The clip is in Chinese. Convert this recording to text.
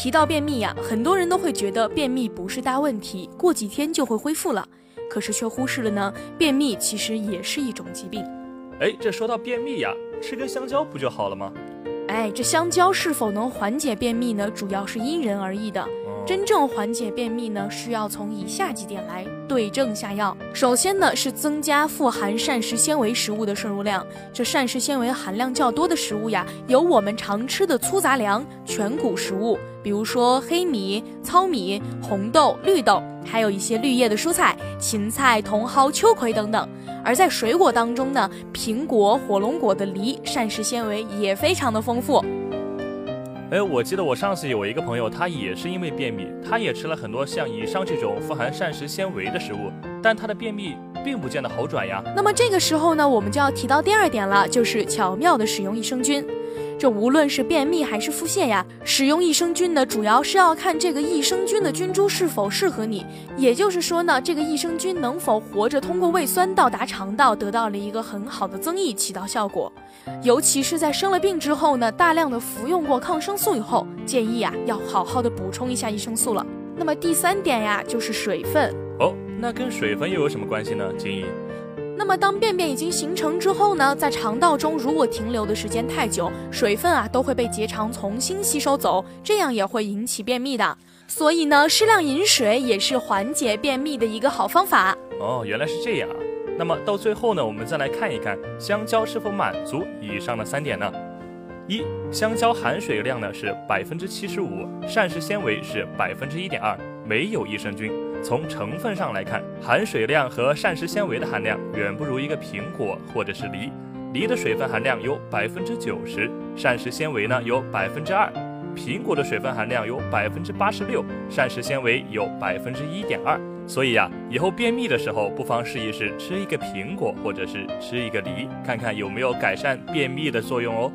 提到便秘呀，很多人都会觉得便秘不是大问题，过几天就会恢复了。可是却忽视了呢，便秘其实也是一种疾病。哎，这说到便秘呀，吃根香蕉不就好了吗？哎，这香蕉是否能缓解便秘呢？主要是因人而异的。真正缓解便秘呢，需要从以下几点来对症下药。首先呢，是增加富含膳食纤维食物的摄入量。这膳食纤维含量较多的食物呀，有我们常吃的粗杂粮、全谷食物，比如说黑米、糙米、红豆、绿豆，还有一些绿叶的蔬菜，芹菜、茼蒿、秋葵等等。而在水果当中呢，苹果、火龙果的梨膳食纤维也非常的丰富。哎，我记得我上次有一个朋友，他也是因为便秘，他也吃了很多像以上这种富含膳食纤维的食物，但他的便秘并不见得好转呀。那么这个时候呢，我们就要提到第二点了，就是巧妙的使用益生菌。这无论是便秘还是腹泻呀，使用益生菌呢，主要是要看这个益生菌的菌株是否适合你。也就是说呢，这个益生菌能否活着通过胃酸到达肠道，得到了一个很好的增益，起到效果。尤其是在生了病之后呢，大量的服用过抗生素以后，建议啊要好好的补充一下益生素了。那么第三点呀，就是水分。哦，那跟水分又有什么关系呢？金怡。那么，当便便已经形成之后呢，在肠道中如果停留的时间太久，水分啊都会被结肠重新吸收走，这样也会引起便秘的。所以呢，适量饮水也是缓解便秘的一个好方法。哦，原来是这样啊。那么到最后呢，我们再来看一看香蕉是否满足以上的三点呢？一，香蕉含水量呢是百分之七十五，膳食纤维是百分之一点二，没有益生菌。从成分上来看，含水量和膳食纤维的含量远不如一个苹果或者是梨。梨的水分含量有百分之九十，膳食纤维呢有百分之二；苹果的水分含量有百分之八十六，膳食纤维有百分之一点二。所以呀，以后便秘的时候，不妨试一试吃一个苹果或者是吃一个梨，看看有没有改善便秘的作用哦。